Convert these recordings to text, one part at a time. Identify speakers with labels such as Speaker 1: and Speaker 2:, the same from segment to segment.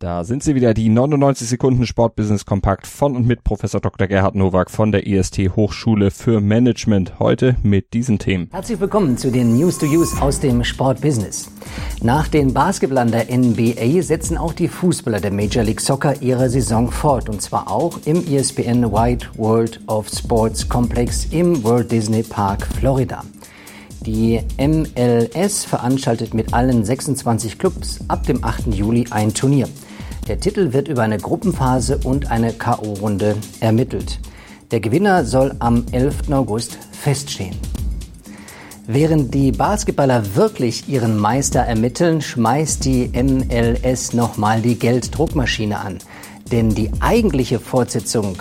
Speaker 1: Da sind sie wieder, die 99 Sekunden Sportbusiness Kompakt von und mit Professor Dr. Gerhard Nowak von der IST Hochschule für Management. Heute mit diesen Themen.
Speaker 2: Herzlich willkommen zu den News to Use aus dem Sportbusiness. Nach den Basketballern der NBA setzen auch die Fußballer der Major League Soccer ihre Saison fort und zwar auch im ESPN Wide World of Sports Complex im Walt Disney Park, Florida. Die MLS veranstaltet mit allen 26 Clubs ab dem 8. Juli ein Turnier. Der Titel wird über eine Gruppenphase und eine KO-Runde ermittelt. Der Gewinner soll am 11. August feststehen. Während die Basketballer wirklich ihren Meister ermitteln, schmeißt die MLS nochmal die Gelddruckmaschine an. Denn die eigentliche Fortsetzung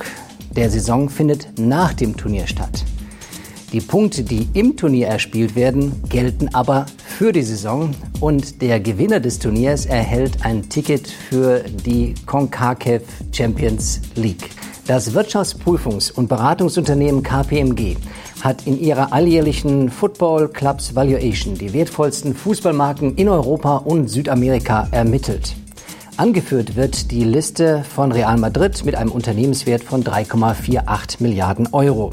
Speaker 2: der Saison findet nach dem Turnier statt. Die Punkte, die im Turnier erspielt werden, gelten aber für die Saison und der Gewinner des Turniers erhält ein Ticket für die CONCACAF Champions League. Das Wirtschaftsprüfungs- und Beratungsunternehmen KPMG hat in ihrer alljährlichen Football Clubs Valuation die wertvollsten Fußballmarken in Europa und Südamerika ermittelt. Angeführt wird die Liste von Real Madrid mit einem Unternehmenswert von 3,48 Milliarden Euro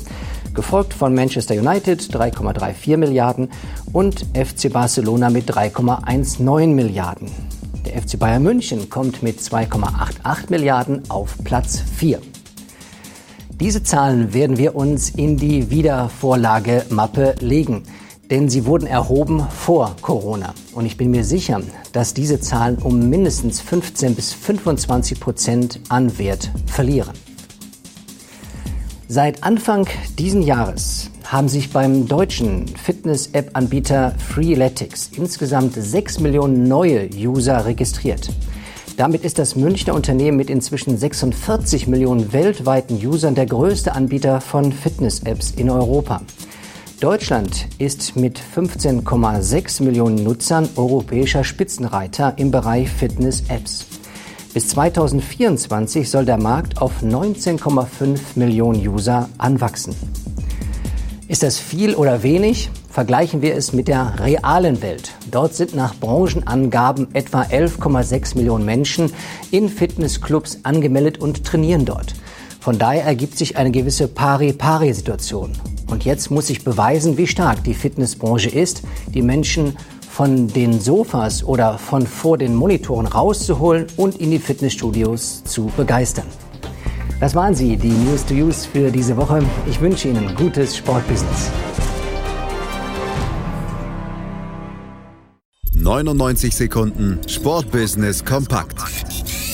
Speaker 2: gefolgt von Manchester United 3,34 Milliarden und FC Barcelona mit 3,19 Milliarden. Der FC Bayern München kommt mit 2,88 Milliarden auf Platz 4. Diese Zahlen werden wir uns in die Wiedervorlagemappe legen, denn sie wurden erhoben vor Corona. Und ich bin mir sicher, dass diese Zahlen um mindestens 15 bis 25 Prozent an Wert verlieren. Seit Anfang diesen Jahres haben sich beim deutschen Fitness-App-Anbieter Freeletics insgesamt 6 Millionen neue User registriert. Damit ist das Münchner Unternehmen mit inzwischen 46 Millionen weltweiten Usern der größte Anbieter von Fitness-Apps in Europa. Deutschland ist mit 15,6 Millionen Nutzern europäischer Spitzenreiter im Bereich Fitness-Apps. Bis 2024 soll der Markt auf 19,5 Millionen User anwachsen. Ist das viel oder wenig? Vergleichen wir es mit der realen Welt. Dort sind nach Branchenangaben etwa 11,6 Millionen Menschen in Fitnessclubs angemeldet und trainieren dort. Von daher ergibt sich eine gewisse Pari-Pari-Situation. Und jetzt muss ich beweisen, wie stark die Fitnessbranche ist, die Menschen von den Sofas oder von vor den Monitoren rauszuholen und in die Fitnessstudios zu begeistern. Das waren sie, die News to Use für diese Woche. Ich wünsche Ihnen gutes Sportbusiness.
Speaker 3: 99 Sekunden Sportbusiness kompakt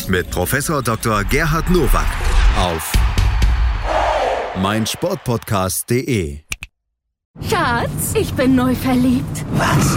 Speaker 3: mit Professor Dr. Gerhard Nowak auf meinsportpodcast.de.
Speaker 4: Schatz, ich bin neu verliebt.
Speaker 5: Was?